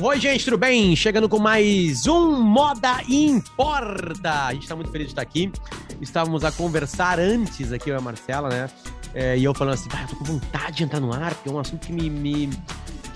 Oi, gente, tudo bem? Chegando com mais um Moda Importa. A gente está muito feliz de estar aqui. Estávamos a conversar antes aqui, eu e a Marcela, né? É, e eu falando assim, ah, eu tô com vontade de entrar no ar, porque é um assunto que me, me,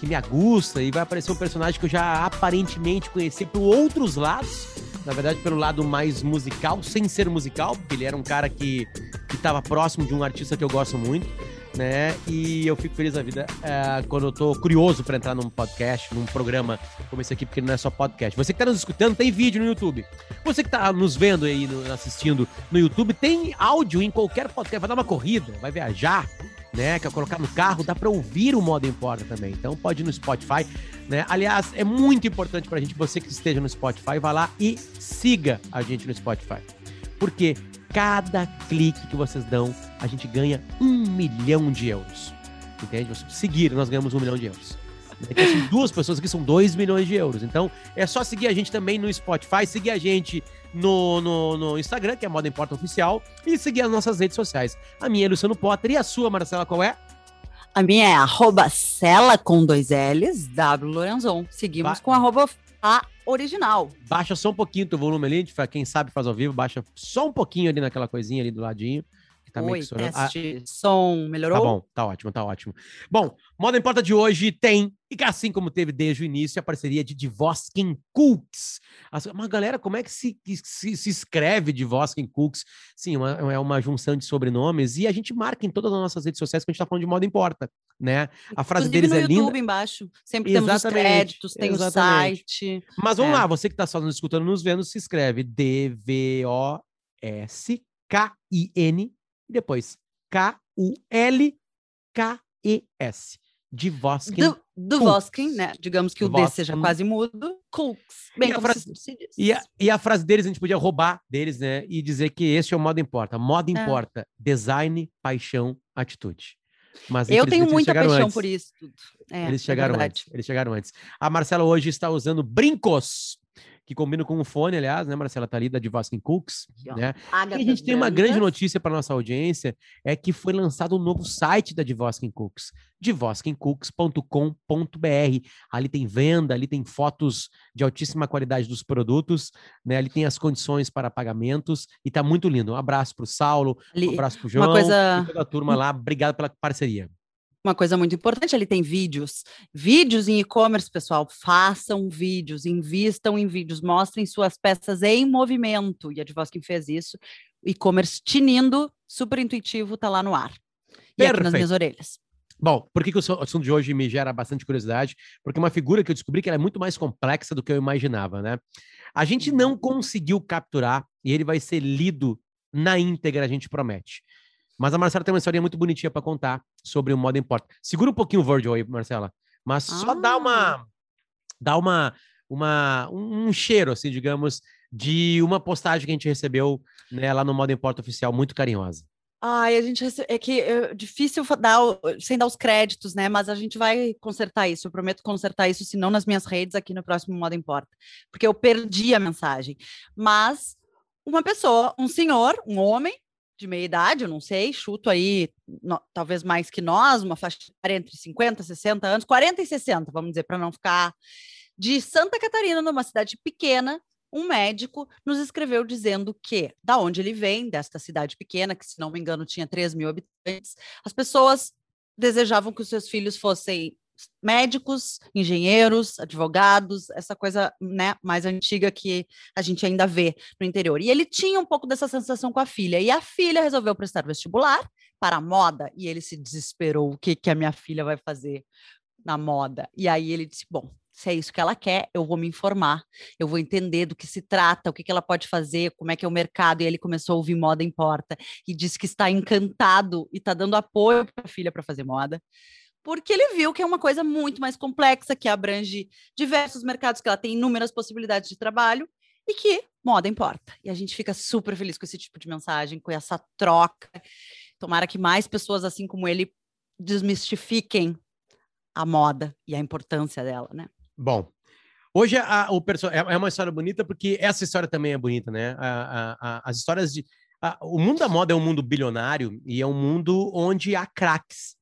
que me agusta e vai aparecer um personagem que eu já aparentemente conheci por outros lados. Na verdade, pelo lado mais musical, sem ser musical, porque ele era um cara que estava próximo de um artista que eu gosto muito né? E eu fico feliz da vida é, quando eu tô curioso para entrar num podcast, num programa como esse aqui, porque não é só podcast. Você que tá nos escutando, tem vídeo no YouTube. Você que tá nos vendo aí, no, assistindo no YouTube, tem áudio em qualquer podcast. Vai dar uma corrida, vai viajar, né? Quer colocar no carro, dá para ouvir o Modo Importa também. Então pode ir no Spotify, né? Aliás, é muito importante pra gente, você que esteja no Spotify, vá lá e siga a gente no Spotify. Porque cada clique que vocês dão, a gente ganha um milhão de euros. Entende? Se seguir, nós ganhamos um milhão de euros. Então, assim, duas pessoas aqui são dois milhões de euros. Então, é só seguir a gente também no Spotify, seguir a gente no, no, no Instagram, que é Moda Importa Oficial, e seguir as nossas redes sociais. A minha é Luciano Potter e a sua, Marcela, qual é? A minha é arroba Cela com dois L's, W Lorenzon. Seguimos com arroba a original. Baixa só um pouquinho o volume ali, quem sabe faz ao vivo, baixa só um pouquinho ali naquela coisinha ali do ladinho. Que tá Oi, teste, ah, som, melhorou? Tá bom, tá ótimo, tá ótimo. Bom, Moda Importa de hoje tem, e assim como teve desde o início, a parceria de Divoskin Cooks. Uma galera, como é que se, se, se escreve Divoskin Cooks? Sim, uma, é uma junção de sobrenomes, e a gente marca em todas as nossas redes sociais que a gente tá falando de Moda Importa, né? A frase Inclusive deles é linda. no YouTube embaixo, sempre temos os créditos, tem exatamente. o site. Mas vamos é. lá, você que tá só nos escutando, nos vendo, se escreve D-V-O-S-K-I-N e depois K-U-L-K-E-S de Voskin. Do, do Voskin, né? Digamos que o D seja quase mudo. Cooks. Bem e, a frase, se diz. E, a, e a frase deles, a gente podia roubar deles, né? E dizer que esse é o modo importa. Modo é. importa. Design, paixão, atitude. Mas, eu tenho muita paixão antes. por isso tudo. É, eles é chegaram é antes. Eles chegaram antes. A Marcela hoje está usando brincos que combina com o fone, aliás, né, Marcela? Tá ali da Divaskin Cooks, né? E a gente tem uma grande notícia para nossa audiência, é que foi lançado um novo site da Divoskin Cooks, divosquincooks.com.br. Ali tem venda, ali tem fotos de altíssima qualidade dos produtos, né? Ali tem as condições para pagamentos e tá muito lindo. Um abraço para o Saulo, um abraço para o João coisa... e toda a turma lá. Obrigado pela parceria uma coisa muito importante, ele tem vídeos. Vídeos em e-commerce, pessoal, façam vídeos, invistam em vídeos, mostrem suas peças em movimento. E a Divoskin fez isso. E-commerce tinindo, super intuitivo, tá lá no ar. E Perfeito. aqui nas minhas orelhas. Bom, por que, que, o assunto de hoje me gera bastante curiosidade? Porque é uma figura que eu descobri que é muito mais complexa do que eu imaginava, né? A gente não conseguiu capturar, e ele vai ser lido na íntegra, a gente promete. Mas a Marcela tem uma história muito bonitinha para contar sobre o modo importa. Segura um pouquinho o Virgil aí, Marcela. Mas ah. só dá uma ah. dá uma, uma um cheiro assim, digamos, de uma postagem que a gente recebeu, né, lá no modo importa oficial, muito carinhosa. Ai, a gente é que é difícil dar sem dar os créditos, né? Mas a gente vai consertar isso. Eu prometo consertar isso, se não nas minhas redes, aqui no próximo Modo Importa, porque eu perdi a mensagem. Mas uma pessoa, um senhor, um homem, de meia idade, eu não sei, chuto aí, no, talvez mais que nós, uma faixa entre 50 e 60 anos, 40 e 60, vamos dizer, para não ficar. De Santa Catarina, numa cidade pequena, um médico nos escreveu dizendo que, da onde ele vem, desta cidade pequena, que se não me engano tinha 3 mil habitantes, as pessoas desejavam que os seus filhos fossem médicos, engenheiros, advogados, essa coisa né, mais antiga que a gente ainda vê no interior. E ele tinha um pouco dessa sensação com a filha. E a filha resolveu prestar vestibular para a moda e ele se desesperou. O que, que a minha filha vai fazer na moda? E aí ele disse: Bom, se é isso que ela quer, eu vou me informar, eu vou entender do que se trata, o que, que ela pode fazer, como é que é o mercado. E ele começou a ouvir Moda Importa e disse que está encantado e está dando apoio para a filha para fazer moda porque ele viu que é uma coisa muito mais complexa, que abrange diversos mercados, que ela tem inúmeras possibilidades de trabalho e que moda importa. E a gente fica super feliz com esse tipo de mensagem, com essa troca. Tomara que mais pessoas assim como ele desmistifiquem a moda e a importância dela, né? Bom, hoje a, o é, é uma história bonita porque essa história também é bonita, né? A, a, as histórias de o mundo da moda é um mundo bilionário e é um mundo onde há craques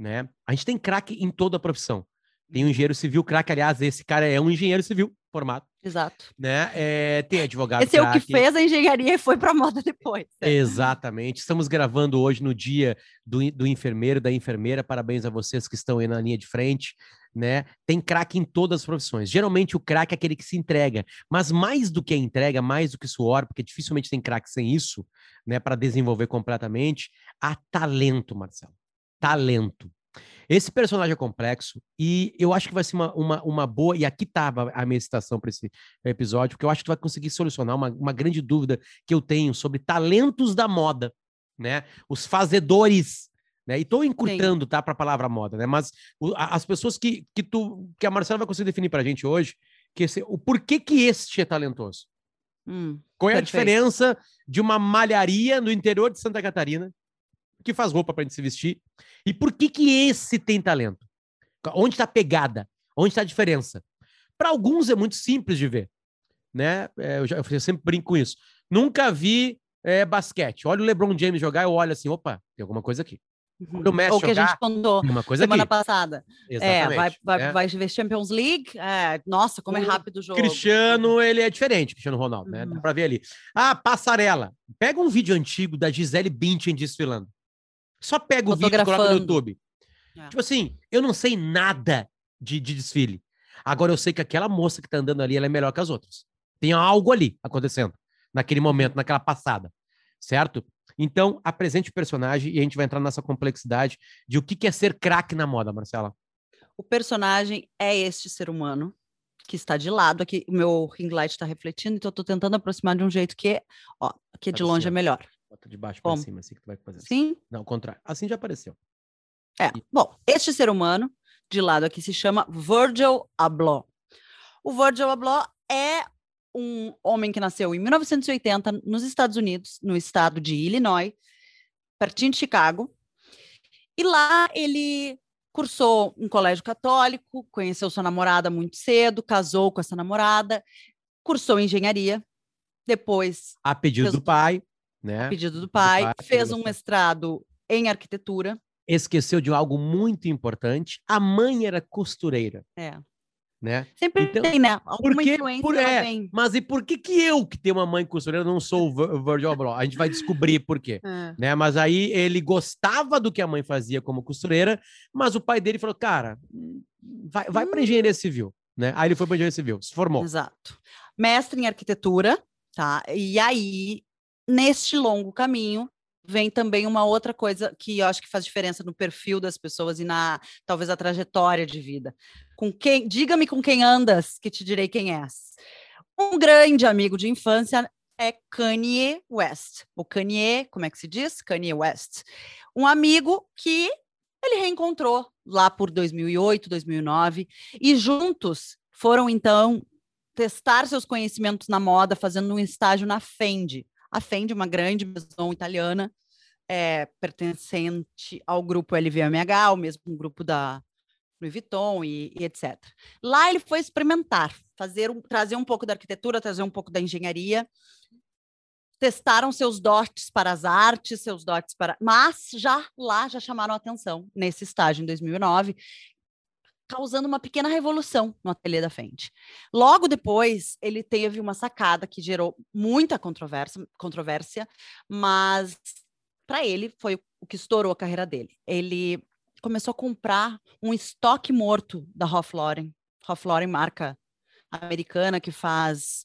né? A gente tem craque em toda a profissão. Tem um engenheiro civil craque, aliás, esse cara é um engenheiro civil formado, Exato. né? É, tem advogado Esse é o que fez a engenharia e foi para moda depois. né? Exatamente. Estamos gravando hoje no dia do, do enfermeiro, da enfermeira. Parabéns a vocês que estão aí na linha de frente, né? Tem craque em todas as profissões. Geralmente o craque é aquele que se entrega, mas mais do que a entrega, mais do que suor, porque dificilmente tem craque sem isso, né? Para desenvolver completamente, há talento, Marcelo. Talento. Esse personagem é complexo e eu acho que vai ser uma, uma, uma boa. E aqui estava a minha citação para esse episódio, porque eu acho que vai conseguir solucionar uma, uma grande dúvida que eu tenho sobre talentos da moda, né? Os fazedores. Né? E estou encurtando, tá, para a palavra moda, né? Mas o- a- as pessoas que, que, tu, que a Marcela vai conseguir definir para a gente hoje, que esse, o porquê que este é talentoso. Hum, Qual é a Perfeito. diferença de uma malharia no interior de Santa Catarina, que faz roupa para gente se vestir, e por que que esse tem talento? Onde está a pegada? Onde está a diferença? Para alguns é muito simples de ver, né? É, eu, já, eu sempre brinco com isso. Nunca vi é, basquete. Olha o LeBron James jogar, eu olho assim, opa, tem alguma coisa aqui. Quando o Messi Ou que a gente jogar, contou uma coisa semana aqui. passada. É, Exatamente. vai, vai, né? vai ver Champions League. É, nossa, como é O rápido o jogo. Cristiano, ele é diferente, Cristiano Ronaldo, né? Dá Uhum. pra ver ali. Ah, passarela. Pega um vídeo antigo da Gisele Bündchen desfilando. Só pega o vídeo e coloca no. YouTube. É. Tipo assim, eu não sei nada de, de desfile. Agora eu sei que aquela moça que tá andando ali, ela é melhor que as outras. Tem algo ali acontecendo, naquele momento, naquela passada, certo? Então, apresente o personagem e a gente vai entrar nessa complexidade de o que que é ser craque na moda, Marcela. O personagem é este ser humano que está de lado aqui. O meu ring light está refletindo, então eu tô tentando aproximar de um jeito que, ó, aqui de Faz longe é melhor. Bota de baixo para cima, assim que tu vai fazer. assim. Sim? Não, o contrário. Assim já apareceu. É. Bom, este ser humano de lado aqui se chama Virgil Abloh. O Virgil Abloh é um homem que nasceu em 1980 nos Estados Unidos, no estado de Illinois, pertinho de Chicago. E lá ele cursou um colégio católico, conheceu sua namorada muito cedo, casou com essa namorada, cursou engenharia, depois, A pedido Fez- do pai, né? a pedido do pai, pai, que fez um mestrado em arquitetura. Esqueceu de algo muito importante. A mãe era costureira, É. né? Sempre Então, tem, né? Alguma Porque, influência por, é, vem. mas e por que que eu, que tenho uma mãe costureira, não sou o Vir- o Virgil Abloh? A gente vai descobrir por quê. É. Né? Mas aí ele gostava do que a mãe fazia como costureira, mas o pai dele falou, cara, hum, vai, vai para engenharia civil, né? Aí ele foi para engenharia civil, se formou. Exato. Mestre em arquitetura, tá? E aí, neste longo caminho, vem também uma outra coisa que eu acho que faz diferença no perfil das pessoas e na talvez a trajetória de vida. Com quem, diga-me com quem andas, que te direi quem és. Um grande amigo de infância é Kanye West. O Kanye, como é que se diz? Kanye West. Um amigo que ele reencontrou lá por 2008, 2009 e juntos foram então testar seus conhecimentos na moda, fazendo um estágio na Fendi. A Fendi, uma grande maison italiana, é, pertencente ao grupo LVMH, o mesmo grupo da Louis Vuitton e, e etc. Lá ele foi experimentar, fazer um, trazer um pouco da arquitetura, trazer um pouco da engenharia. Testaram seus dotes para as artes, seus dotes para. Mas já lá já chamaram atenção nesse estágio em 2009 causando uma pequena revolução no ateliê da Fendi. Logo depois, ele teve uma sacada que gerou muita controvérsia, controvérsia mas para ele foi o que estourou a carreira dele. Ele começou a comprar um estoque morto da Ralph Lauren. Ralph Lauren, marca americana que faz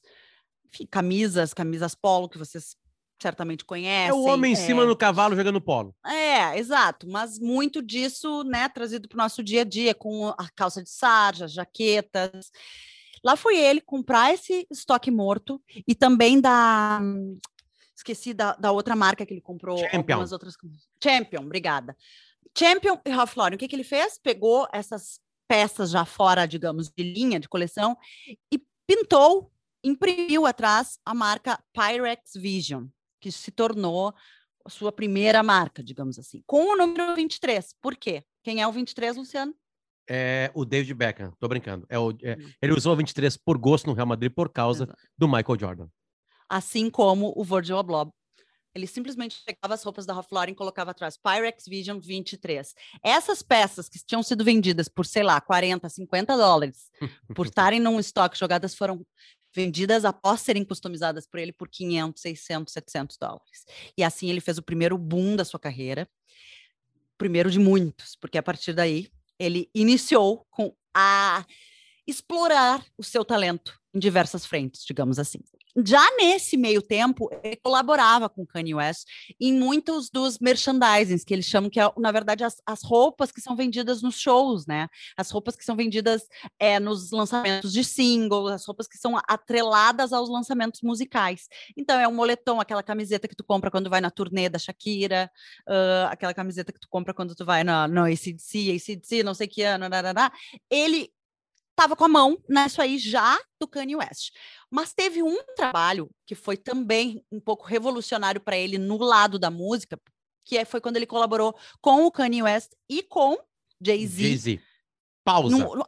enfim, camisas, camisas polo, que vocês certamente conhecem. É o homem em cima é, no cavalo jogando polo. é, exato, mas muito disso, né, trazido para o nosso dia a dia, com a calça de sarja, as jaquetas. Lá foi ele comprar esse estoque morto e também da. Esqueci da, da outra marca que ele comprou. Champion. Algumas outras. Champion, obrigada. Champion e Ralph Lauren, o que, que ele fez? Pegou essas peças já fora, digamos, de linha, de coleção, e pintou, imprimiu atrás a marca Pyrex Vision, que se tornou a sua primeira marca, digamos assim, com o número 23. Por quê? Quem é o 23, Luciano? É o David Beckham, tô brincando. É o, é- Hum. ele usou o 23 por gosto no Real Madrid por causa Exato. do Michael Jordan. Assim como o Virgil Abloh Ele simplesmente pegava as roupas da Ralph Lauren e colocava atrás Pyrex Vision 23. Essas peças que tinham sido vendidas por, sei lá, 40, 50 dólares, por estarem num estoque jogadas, foram vendidas após serem customizadas por ele por 500, 600, 700 dólares. E assim ele fez o primeiro boom da sua carreira, primeiro de muitos, porque a partir daí ele iniciou com a explorar o seu talento em diversas frentes, digamos assim. Já nesse meio tempo, ele colaborava com Kanye West em muitos dos merchandisings, que eles chamam que, é, na verdade, as, as roupas que são vendidas nos shows, né? As roupas que são vendidas é, nos lançamentos de singles, as roupas que são atreladas aos lançamentos musicais. Então, é um moletom, aquela camiseta que tu compra quando vai na turnê da Shakira, uh, aquela camiseta que tu compra quando tu vai na, no ACDC, ACDC, não sei que ano, ele estava com a mão nisso aí já do Kanye West. Mas teve um trabalho que foi também um pouco revolucionário para ele no lado da música, que é, foi quando ele colaborou com o Kanye West e com Jay-Z. Jay-Z. Pausa. Num,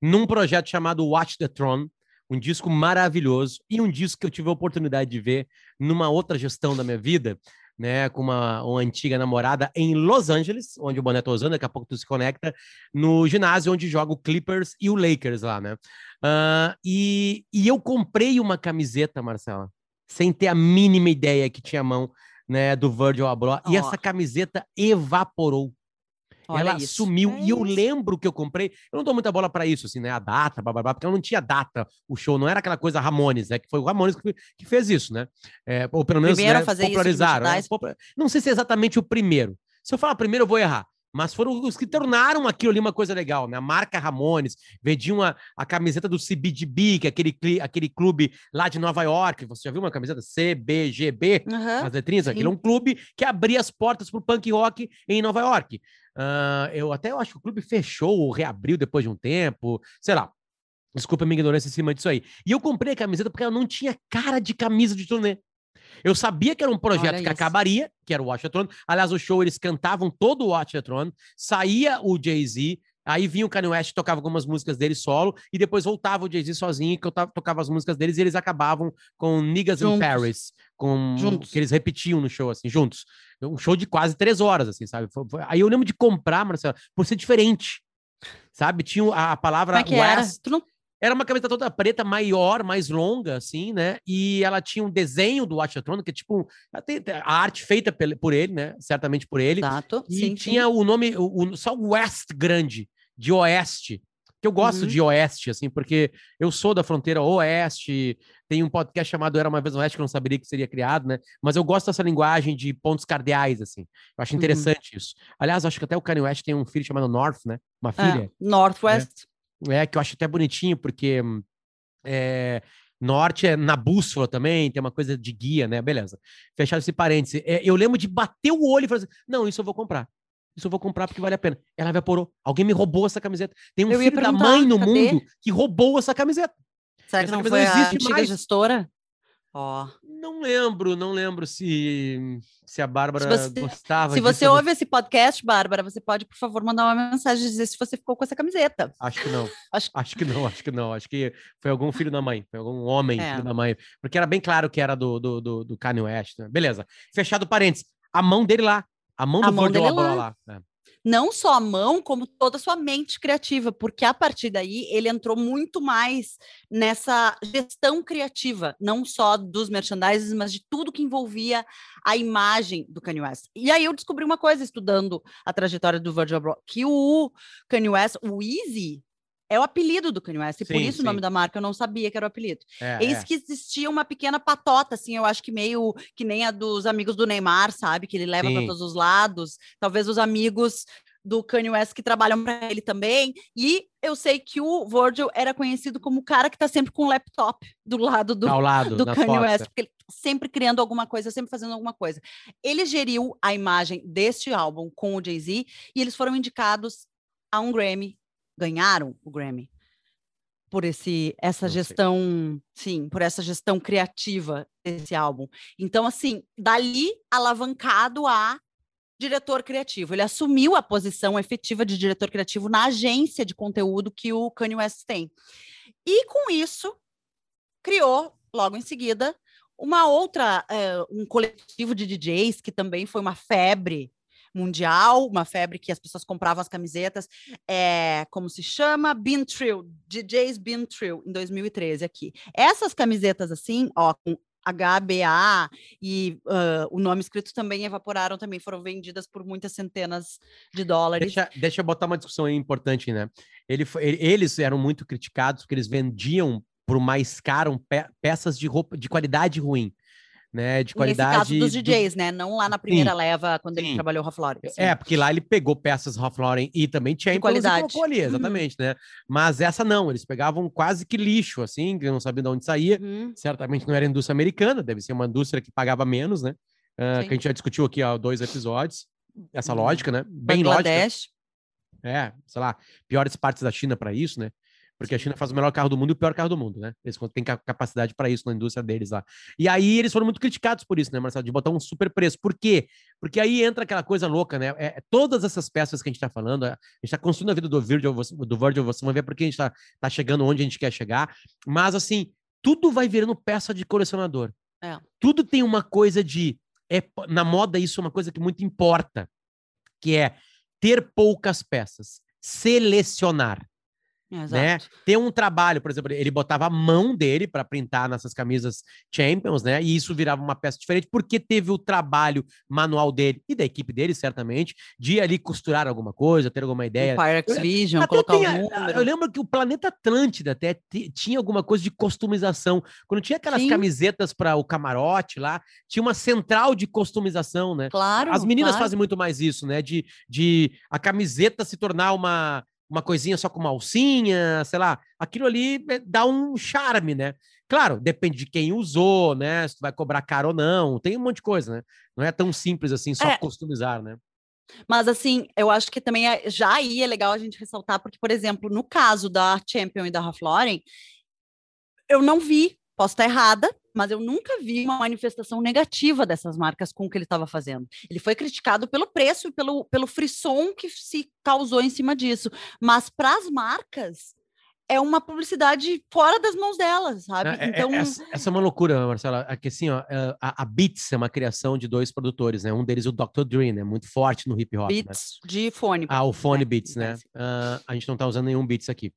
num projeto chamado Watch the Throne, um disco maravilhoso e um disco que eu tive a oportunidade de ver numa outra gestão da minha vida, né, com uma, uma, antiga namorada em Los Angeles, onde o Boné tá usando, daqui a pouco tu se conecta, no ginásio onde joga o Clippers e o Lakers lá, né? Uh, e, e eu comprei uma camiseta, Marcela, sem ter a mínima ideia que tinha mão, né, do Virgil Abloh, oh. e essa camiseta evaporou. Olha ela isso. sumiu. É e eu lembro que eu comprei. Eu não dou muita bola para isso, assim, né? A data, blá, blá, blá, porque ela não tinha data. O show não era aquela coisa Ramones, né? Que foi o Ramones que, que fez isso, né? É, ou pelo menos primeiro né, fazer popularizaram. Isso né? Não sei se é exatamente o primeiro. Se eu falar primeiro, eu vou errar mas foram os que tornaram aquilo ali uma coisa legal, né? A marca Ramones vendiam a, a camiseta do CBGB, que é aquele, aquele clube lá de Nova York. Você já viu uma camiseta CBGB? Uhum, as letrinhas? Sim. Aquele é um clube que abria as portas para o punk rock em Nova York. Uh, eu até eu acho que o clube fechou ou reabriu depois de um tempo, sei lá. Desculpa a minha ignorância em cima disso aí. E eu comprei a camiseta porque ela não tinha cara de camisa de turnê. Eu sabia que era um projeto Olha que isso. acabaria, que era o Watch the Throne. Aliás, o show eles cantavam todo o Watch the Throne. Saía o Jay-Z, Aí vinha o Kanye West, tocava algumas músicas dele solo, e depois voltava o Jay-Z sozinho, que eu tocava as músicas deles, e eles acabavam com Niggas juntos. in Paris, com juntos. que eles repetiam no show, assim, juntos. Um show de quase três horas, assim, sabe? Aí eu lembro de comprar, Marcelo, por ser diferente, sabe? Tinha a, a palavra Como é West. Tu não era uma camiseta toda preta, maior, mais longa, assim, né? E ela tinha um desenho do Watchatron, que é tipo a arte feita por ele, né? Certamente por ele. Exato. E sim, tinha sim. o nome, o, o, só West grande, de Oeste. Que eu gosto uhum. de Oeste, assim, porque eu sou da fronteira Oeste. Tem um podcast chamado Era uma vez Oeste, que eu não saberia que seria criado, né? Mas eu gosto dessa linguagem de pontos cardeais, assim. Eu acho uhum. interessante uhum. isso. Aliás, acho que até o Kanye West tem um filho chamado North, né? Uma é, filha. É, Northwest. É, que eu acho até bonitinho, porque é, norte é na bússola também, tem uma coisa de guia, né? Beleza. Fechar esse parêntese. É, eu lembro de bater o olho e falar assim: não, isso eu vou comprar. Isso eu vou comprar porque vale a pena. Ela evaporou. Alguém me roubou essa camiseta. Tem um eu filho da mãe no cadê? mundo que roubou essa camiseta. Será que essa não foi não a antiga mais. gestora? Ó. Oh. Não lembro, não lembro se, se a Bárbara se você, gostava. Se você ouve esse podcast, Bárbara, você pode, por favor, mandar uma mensagem e dizer se você ficou com essa camiseta. Acho que não. acho... acho que não, acho que não. Acho que foi algum filho da mãe, foi algum homem, é. filho da mãe. Porque era bem claro que era do, do, do, do Kanye West. Né? Beleza. Fechado parênteses. A mão dele lá. A mão do a mão dele lá. lá. É não só a mão, como toda a sua mente criativa, porque a partir daí ele entrou muito mais nessa gestão criativa, não só dos merchandises, mas de tudo que envolvia a imagem do Kanye West. E aí eu descobri uma coisa estudando a trajetória do Virgil Abloh, que o Kanye West, o Easy, é o apelido do Kanye West, e sim, por isso sim. o nome da marca eu não sabia que era o apelido. É, Eis é. que existia uma pequena patota, assim, eu acho que meio que nem a dos amigos do Neymar, sabe? Que ele leva para todos os lados. Talvez os amigos do Kanye West que trabalham para ele também. E eu sei que o Virgil era conhecido como o cara que está sempre com o laptop do lado do, Ao lado, do Kanye. West, porque ele tá sempre criando alguma coisa, sempre fazendo alguma coisa. Ele geriu a imagem deste álbum com o Jay-Z e eles foram indicados a um Grammy ganharam o Grammy por esse essa Não gestão, sei. sim, por essa gestão criativa desse álbum. Então, assim, dali alavancado a diretor criativo. Ele assumiu a posição efetiva de diretor criativo na agência de conteúdo que o Kanye West tem. E com isso, criou, logo em seguida, Uma outra, uh, um coletivo de DJs que também foi uma febre mundial, uma febre que as pessoas compravam as camisetas, é, como se chama? Bean Trill, DJs Bean Trill, em 2013 aqui. Essas camisetas assim, ó, com HBA e uh, o nome escrito também evaporaram, também foram vendidas por muitas centenas de dólares. Deixa, deixa eu botar uma discussão aí importante, né? Ele, eles eram muito criticados porque eles vendiam por mais caro pe peças de roupa de qualidade ruim né, de qualidade. Nesse caso dos DJs, do... né? Não lá na primeira sim, leva, quando sim. ele trabalhou Ralph Lauren. Sim. É, porque lá ele pegou peças Ralph Lauren e também tinha de qualidade. ali, uhum. exatamente, uhum. né? Mas essa não, eles pegavam quase que lixo, assim, que não sabiam de onde saía. Uhum. Certamente não era indústria americana, deve ser uma indústria que pagava menos, né? Uh, que a gente já discutiu aqui há dois episódios. Essa uhum. lógica, né? Bem Bangladesh. lógica. É, sei lá, piores partes da China para isso, né? Porque a China faz o melhor carro do mundo e o pior carro do mundo, né? Eles têm capacidade para isso na indústria deles lá. E aí eles foram muito criticados por isso, né, Marcelo? De botar um super preço. Por quê? Porque aí entra aquela coisa louca, né? É, é todas essas peças que a gente está falando, a gente está construindo a vida do Virgil, do Virgil, você vai ver porque a gente está tá chegando onde a gente quer chegar. Mas, assim, tudo vai virando peça de colecionador. É. Tudo tem uma coisa de. É, na moda, isso é uma coisa que muito importa, que é ter poucas peças, selecionar. Né? Ter um trabalho, por exemplo, ele botava a mão dele para printar nessas camisas Champions, né? E isso virava uma peça diferente, porque teve o trabalho manual dele e da equipe dele, certamente, de ali costurar alguma coisa, ter alguma ideia. O Pyrex Vision, colocar tem, um número. Eu lembro que o Planeta Atlântida até tinha alguma coisa de customização. Quando tinha aquelas Sim. camisetas para o camarote lá, tinha uma central de customização, né? Claro. As meninas claro. fazem muito mais isso, né? De, de a camiseta se tornar uma uma coisinha só com uma alcinha, sei lá, aquilo ali é, dá um charme, né? Claro, depende de quem usou, né? Se tu vai cobrar caro ou não, tem um monte de coisa, né? Não é tão simples assim, só é. customizar, né? Mas assim, eu acho que também é, já aí é legal a gente ressaltar, porque, por exemplo, no caso da Champion e da Ralph Lauren, eu não vi, posso estar errada, mas eu nunca vi uma manifestação negativa dessas marcas com o que ele estava fazendo. Ele foi criticado pelo preço e pelo, pelo frisson que se causou em cima disso, mas para as marcas é uma publicidade fora das mãos delas, sabe? É, é, então essa, essa, é uma loucura, Marcela. Aqui assim, ó, é, a, a, Beats é uma criação de dois produtores, né? Um deles o Dr. Dre, né? Muito forte no hip hop. Né? Beats né? de fone. Ah, o fone é, Beats, né? Uh, a gente não tá usando nenhum Beats aqui.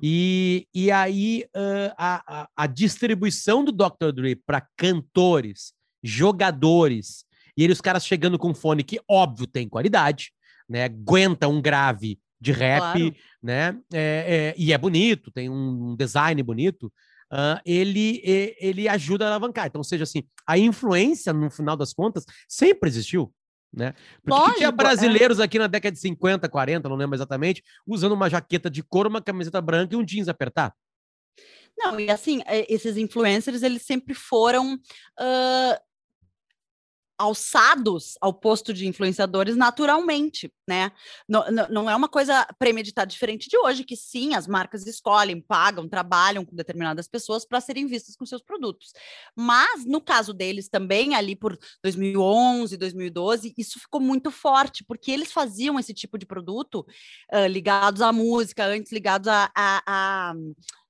E, e aí uh, a, a, a distribuição do Dr. Dre para cantores, jogadores e eles os caras chegando com fone que óbvio tem qualidade, né? Aguenta um grave de rap, claro. né? É, é, e é bonito, tem um design bonito. Uh, ele, ele ajuda a alavancar. Então, seja assim, a influência, no final das contas, sempre existiu. Né? Porque Lógico, tinha é. brasileiros é. aqui na década de 50, 40, não lembro exatamente, usando uma jaqueta de couro, uma camiseta branca e um jeans apertado. Não, e assim, é, esses influencers, eles sempre foram uh, alçados ao posto de influenciadores naturalmente, né? Não, não, é uma coisa premeditada diferente de hoje, que sim, as marcas escolhem, pagam, trabalham com determinadas pessoas para serem vistas com seus produtos. Mas no caso deles também, ali por 2011, 2012, isso ficou muito forte, porque eles faziam esse tipo de produto uh, ligados à música, antes ligados a, a, a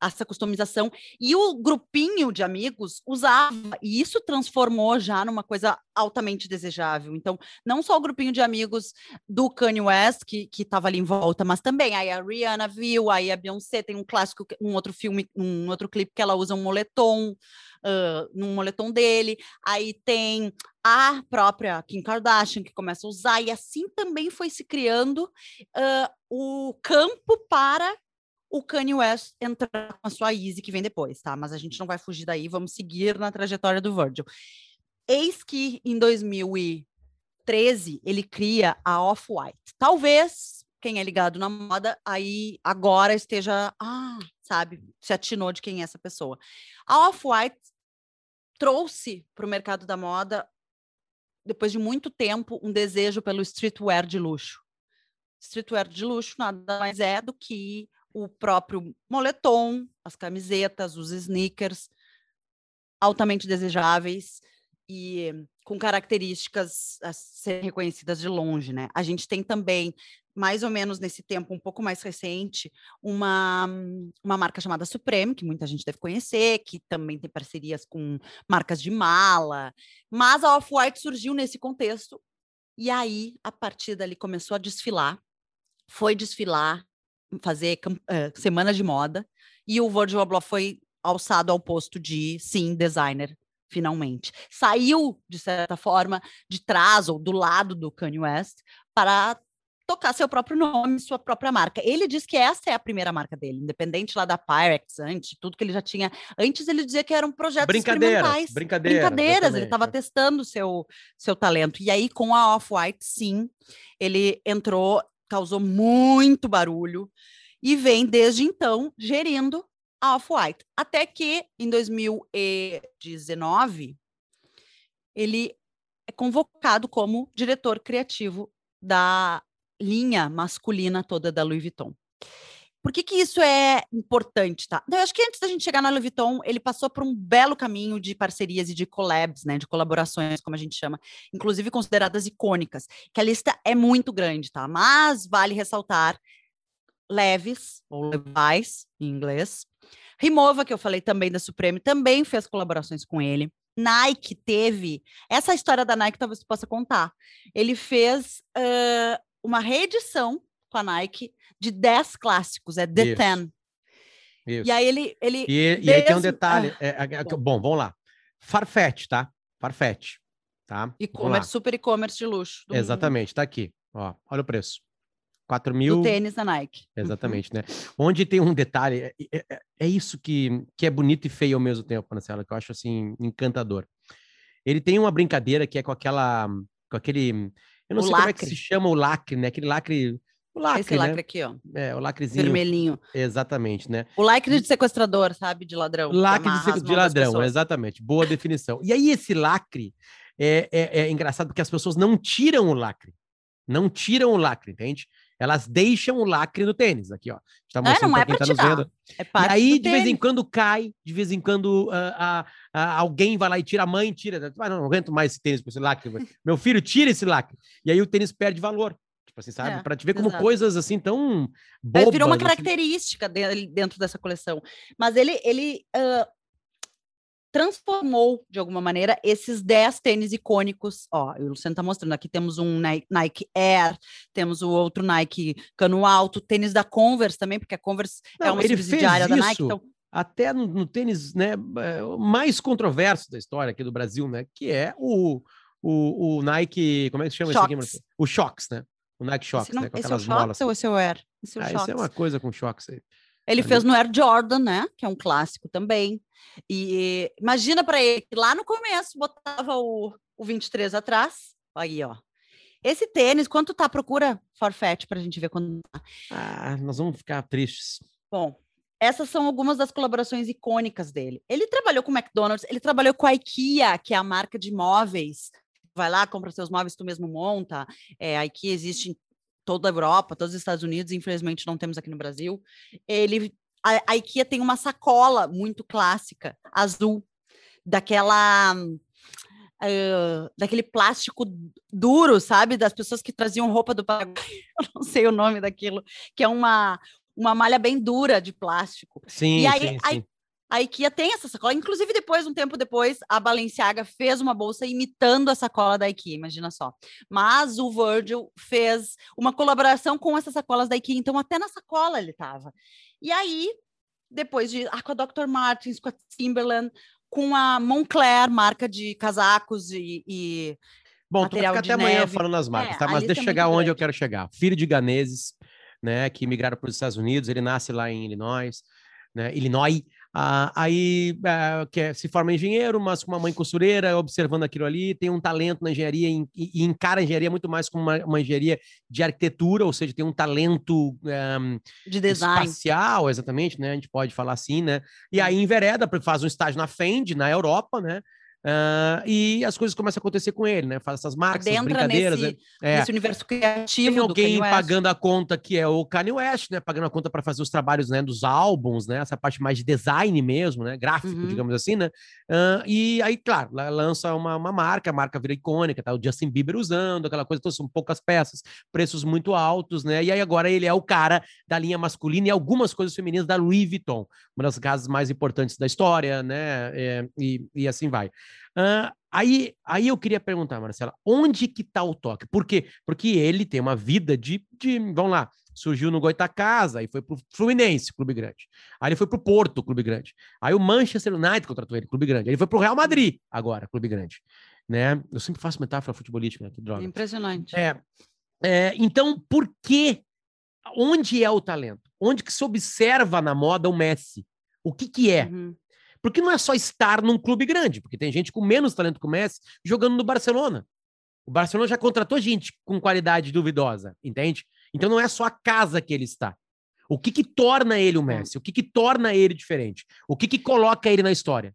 essa customização. E o grupinho de amigos usava, e isso transformou já numa coisa altamente desejável. Então, não só o grupinho de amigos do Kanye West, que estava ali em volta, mas também aí a Rihanna viu, aí a Beyoncé tem um clássico, um outro filme, um outro clipe que ela usa um moletom, uh, num moletom dele, aí tem a própria Kim Kardashian que começa a usar, e assim também foi se criando uh, o campo para o Kanye West entrar com a sua Easy que vem depois, tá? Mas a gente não vai fugir daí, vamos seguir na trajetória do Virgil. Eis que em 2013 ele cria a Off-White. Talvez quem é ligado na moda aí agora esteja, ah, sabe, se atinou de quem é essa pessoa. A Off-White trouxe para o mercado da moda, depois de muito tempo, um desejo pelo streetwear de luxo. Streetwear de luxo nada mais é do que o próprio moletom, as camisetas, os sneakers, altamente desejáveis e com características a serem reconhecidas de longe, né? A gente tem também mais ou menos nesse tempo, um pouco mais recente, uma, uma marca chamada Supreme, que muita gente deve conhecer, que também tem parcerias com marcas de mala, mas a Off-White surgiu nesse contexto, e aí, a partir dali, começou a desfilar, foi desfilar, fazer uh, semana de moda, e o Virgil Abloh foi alçado ao posto de, sim, designer finalmente. Saiu, de certa forma, de trás ou do lado do Kanye West para tocar seu próprio nome, sua própria marca. Ele diz que essa é a primeira marca dele, independente lá da Pyrex, antes, tudo que ele já tinha. Antes ele dizia que eram projetos brincadeiras, experimentais. Brincadeiras, brincadeiras. Ele estava testando seu seu talento. E aí com a Off-White, sim, ele entrou, causou muito barulho e vem desde então gerindo a Off-White. Até que em 2019 ele é convocado como diretor criativo da linha masculina toda da Louis Vuitton. Por que, que isso é importante, tá? Eu acho que antes da gente chegar na Louis Vuitton, ele passou por um belo caminho de parcerias e de collabs, né? De colaborações, como a gente chama, inclusive consideradas icônicas, que a lista é muito grande, tá? Mas vale ressaltar Leves, ou Levi's, em inglês. Rimova, que eu falei também da Supreme, também fez colaborações com ele. Nike teve. Essa história da Nike talvez você possa contar. Ele fez uh, uma reedição com a Nike de 10 clássicos, é The Isso. Ten. Isso. E aí ele. ele e, e aí tem um detalhe. Ah, é, é, é, bom, vamos lá. Farfetch, tá? Farfetch. Tá? E-commerce, super e-commerce de luxo. Exatamente, mundo. tá aqui. Ó, olha o preço. 4 mil. Do tênis da Nike. Exatamente, né? Onde tem um detalhe, é, é, é, é, isso que, que é bonito e feio ao mesmo tempo, Marcela, que eu acho assim encantador. Ele tem uma brincadeira que é com aquela. com aquele. Eu não o sei lacre. como é que se chama o lacre, né? Aquele lacre. O lacre, Esse lacre né? aqui, ó. É, o lacrezinho. Vermelhinho. Exatamente, né? O lacre de sequestrador, sabe? De ladrão. Lacre de, de ladrão, exatamente. Boa definição. E aí, esse lacre é, é, é engraçado porque as pessoas não tiram o lacre. Não tiram o lacre, entende? Elas deixam o lacre no tênis, aqui, ó. Está mostrando é, não é pra quem tá nos vendo. É parte e aí, de vez em quando, cai, de vez em quando uh, uh, uh, alguém vai lá e tira a mãe, tira. Ah, não, não aguento mais esse tênis com esse lacre. Meu filho, tira esse lacre. E aí o tênis perde valor. Tipo assim, sabe? É, para te ver como exato. coisas assim tão bobas. Virou uma assim. característica dentro dessa coleção. Mas ele, ele uh, transformou, de alguma maneira, esses 10 tênis icônicos. Ó, o Luciano está mostrando aqui, temos um Nike Air, temos o outro Nike Cano Alto, tênis da Converse também, porque a Converse é Não, é uma subsidiária da Nike. Então... Até no, no, tênis né, é, mais controverso da história aqui do Brasil, né? Que é o, o, o Nike. Como é que se chama Shox. esse aqui? O Shox, né? O Nike Shox, não, né? Com esse aquelas é o Shox ou esse é o Air? Esse é, o ah, esse é uma coisa com Shox aí. Ele fez no Air Jordan, né? Que é um clássico também. E imagina para ele que lá no começo botava o, o 23 atrás. Aí, ó. Esse tênis, quanto tá? Procura Forfeit para a gente ver quando tá. Ah, nós vamos ficar tristes. Bom, essas são algumas das colaborações icônicas dele. Ele trabalhou com o McDonald's, ele trabalhou com a IKEA, que é a marca de móveis. Vai lá, compra seus móveis, tu mesmo monta. É, a IKEA existe em toda a Europa, todos os Estados Unidos, infelizmente não temos aqui no Brasil. Ele, a, a IKEA tem uma sacola muito clássica, azul, daquela uh, daquele plástico duro, sabe, das pessoas que traziam roupa do Paraguai, eu não sei o nome daquilo, que é uma uma malha bem dura de plástico. Sim, e aí, sim, sim. A IKEA tem essa sacola. Inclusive, depois, um tempo depois, a Balenciaga fez uma bolsa imitando a sacola da IKEA, imagina só. Mas o Virgil fez uma colaboração com essas sacolas da IKEA, então até na sacola ele estava. E aí, depois de ah, com a Dr. Martens, com a Timberland, com a Moncler, marca de casacos e, e Bom, tu vai ficar até neve. amanhã falando as marcas, é, tá? Mas deixa eu é chegar onde grande. eu quero chegar. Filho de ganeses, né, que migraram para os Estados Unidos, ele nasce lá em Illinois, né, Illinois, ah, aí ah, que é, se forma engenheiro, mas com uma mãe costureira, observando aquilo ali, tem um talento na engenharia e, e encara a engenharia muito mais como uma, uma, engenharia de arquitetura, ou seja, tem um talento um, eh, de design espacial, exatamente, né? A gente pode falar assim, né? E aí envereda, faz um estágio na Fend, na Europa, né? Uh, e as coisas começam a acontecer com ele, né? Faz essas marcas, essas brincadeiras. Nesse, é. nesse universo criativo. Tem alguém pagando a conta que é o Kanye West, né? Pagando a conta para fazer os trabalhos né, dos álbuns, né? Essa parte mais de design mesmo, né? Gráfico, uhum. digamos assim, né? Uh, e aí, claro, lança uma, uma marca, a marca vira icônica, tá? O Justin Bieber usando, aquela coisa, então são poucas peças, preços muito altos, né? E aí agora ele é o cara da linha masculina e algumas coisas femininas da Louis Vuitton, uma das casas mais importantes da história, né? É, e, e assim vai. Uh, aí, aí eu queria perguntar, Marcela, onde que tá o toque? Por quê? Porque ele tem uma vida de, de vamos lá, surgiu no Goitacasa, aí foi pro Fluminense, clube grande. Aí ele foi pro Porto, clube grande. Aí o Manchester United contratou ele, clube grande. Ele foi pro Real Madrid, agora, clube grande. Né? Eu sempre faço metáfora futebolística, né? Que droga. Impressionante. É, é, então, por que? Onde é o talento? Onde que se observa na moda o Messi? O que que é? Uhum. Porque não é só estar num clube grande, porque tem gente com menos talento que o Messi jogando no Barcelona. O Barcelona já contratou gente com qualidade duvidosa, entende? Então não é só a casa que ele está. O que que torna ele o Messi? O que que torna ele diferente? O que que coloca ele na história?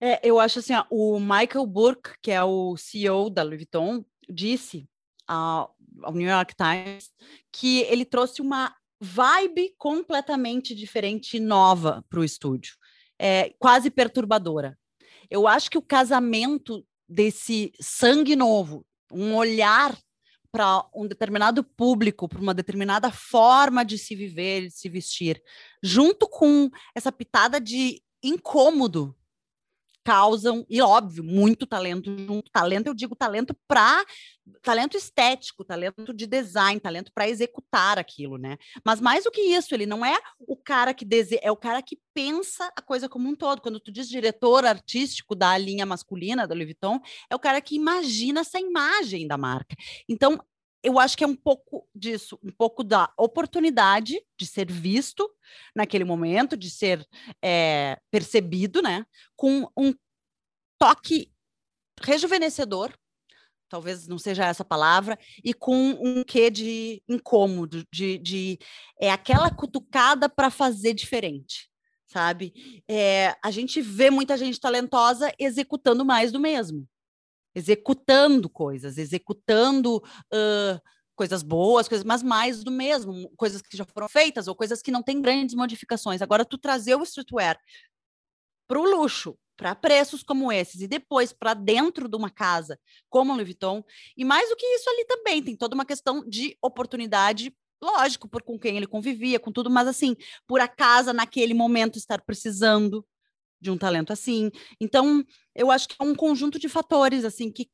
É, eu acho assim, ó, o Michael Burke, que é o CEO da Louis Vuitton, disse ao New York Times que ele trouxe uma vibe completamente diferente e nova para o estúdio é, quase perturbadora. Eu acho que o casamento desse sangue novo, um olhar para um determinado público, para uma determinada forma de se viver, de se vestir, junto com essa pitada de incômodo causam, e óbvio, muito talento junto. Talento, eu digo talento para talento estético, talento de design, talento para executar aquilo, né? Mas mais do que isso, ele não é o cara que dese... é o cara que pensa a coisa como um todo. Quando tu diz diretor artístico da linha masculina da Louis Vuitton, é o cara que imagina essa imagem da marca. Então, eu acho que é um pouco disso, um pouco da oportunidade de ser visto naquele momento, de ser é, percebido, né? Com um toque rejuvenescedor, talvez não seja essa palavra, e com um quê de incômodo, de, de é aquela cutucada para fazer diferente, sabe? É, a gente vê muita gente talentosa executando mais do mesmo executando coisas, executando uh, coisas boas, coisas, mas mais do mesmo, coisas que já foram feitas ou coisas que não têm grandes modificações. Agora, tu trazer o streetwear para o luxo, para preços como esses, e depois para dentro de uma casa como a Louis Vuitton, e mais do que isso ali também, tem toda uma questão de oportunidade lógico, por com quem ele convivia, com tudo, mas assim, por a casa naquele momento estar precisando, de um talento assim. Então, eu acho que é um conjunto de fatores assim que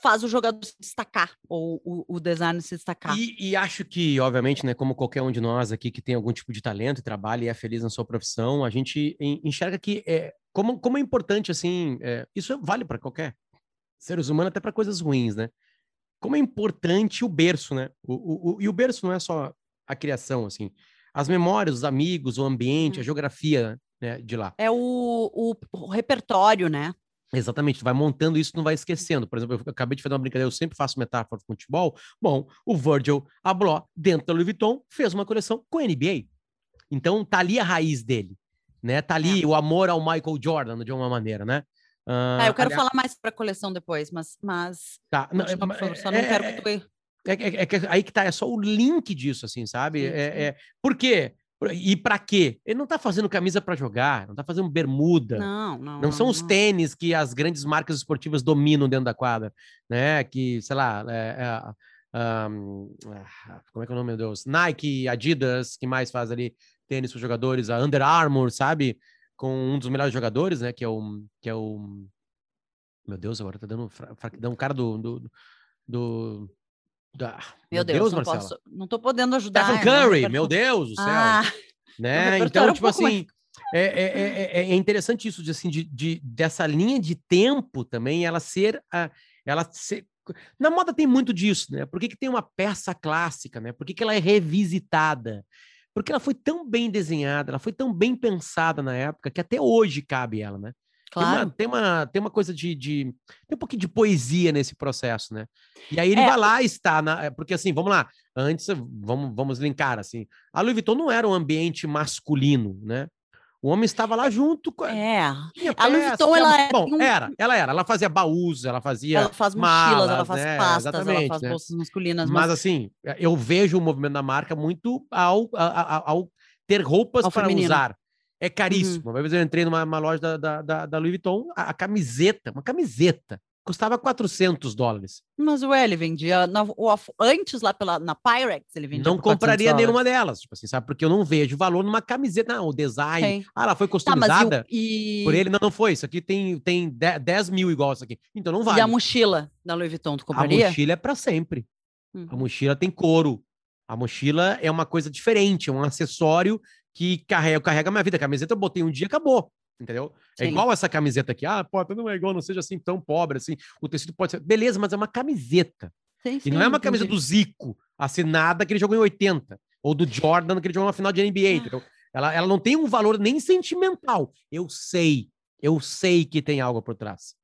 faz o jogador se destacar ou o, o design se destacar. E, e, acho que, obviamente, né, como qualquer um de nós aqui que tem algum tipo de talento, trabalha e é feliz na sua profissão, a gente enxerga que é como, como é importante assim, é, isso vale para qualquer seres humanos até para coisas ruins, né? Como é importante o berço, né? O, o, o, e o berço não é só a criação, assim, as memórias, os amigos, o ambiente, hum. a geografia né, de lá. É o, o, o repertório, né? Exatamente, vai montando isso, não vai esquecendo. Por exemplo, eu acabei de fazer uma brincadeira, eu sempre faço metáfora de futebol. Bom, o Virgil Abloh, dentro da Louis Vuitton, fez uma coleção com a NBA. Então, tá ali a raiz dele, né? Tá ali é. o amor ao Michael Jordan, de uma maneira, né? Uh, ah, eu quero aliás... falar mais para a coleção depois, mas... mas... Tá, não, é, favor, só não é, quero que tu... É, é, é, aí que tá, é só o link disso, assim, sabe? É, é, por quê? E para quê? Ele não tá fazendo camisa para jogar, não tá fazendo bermuda. Não, não. Não são não, os tênis que as grandes marcas esportivas dominam dentro da quadra, né? Que, sei lá, é, é, um, como é que é o nome, meu Deus? Nike, Adidas, que mais faz ali tênis para jogadores, a Under Armour, sabe? Com um dos melhores jogadores, né? Que é o. Que é o meu Deus, agora tá dando. Dá um cara do, do, do ah, meu, meu Deus, Deus, não Marcela. Posso, não tô podendo ajudar. Stephen Curry, meu Deus do céu. Ah, né? Então, tipo um assim, é, é, é, é, interessante isso de, assim, de, de, dessa linha de tempo também, ela ser, a, ela ser... Na moda tem muito disso, né? Por que, que tem uma peça clássica, né? Por que, que ela é revisitada? Porque ela foi tão bem desenhada, ela foi tão bem pensada na época que até hoje cabe ela, né? Claro. Tem uma, tem uma, tem uma coisa de, de, Tem um pouquinho de poesia nesse processo, né? E aí ele é. vai lá e está. Na, é, porque assim, vamos lá. Antes, vamos, vamos linkar assim. A Louis Vuitton não era um ambiente masculino, né? O homem estava lá junto com É. A Louis Vuitton, tinha- ela é- Bom, um- era, ela era. Ela fazia baús, ela fazia. Ela faz mochilas, ela malas, faz né? pastas, ela Exatamente, faz né? bolsas masculinas, Mas mas, assim, eu vejo o movimento da marca muito ao, a- a- ao ter roupas Ao para feminino. Usar. É caríssimo. Uma vez eu entrei numa uma loja da, da, da, Louis Vuitton, a, a camiseta, uma camiseta, custava 400 dólares. mas o ele vendia na- o antes lá pela, na Pyrex, ele vendia Não por 400 compraria nenhuma delas, tipo assim, sabe? Porque eu não vejo valor numa camiseta. Não, o design. Ah, ela foi Tá, customizada e, o- e, por ele. Não, não foi. Isso aqui tem, tem 10 10 mil igual isso aqui. Então não e vale. a mochila da Louis Vuitton, tu A compraria? mochila é para sempre. Uhum. A mochila tem couro. A mochila é uma coisa diferente, é um acessório que carrega, carrega a minha vida. A camiseta eu botei um dia, acabou. Entendeu? É Sim. igual essa camiseta aqui. Ah, pô, não é igual, não seja assim tão pobre assim. O tecido pode ser. Beleza, mas é uma camiseta. Sim, E não sim, é uma camisa entendi. do Zico assinada que ele jogou em 80. Ou do Jordan que ele jogou na final de NBA. Ah. Entendeu? Ela, ela não tem um valor nem sentimental. Eu sei. Eu sei que tem algo por trás.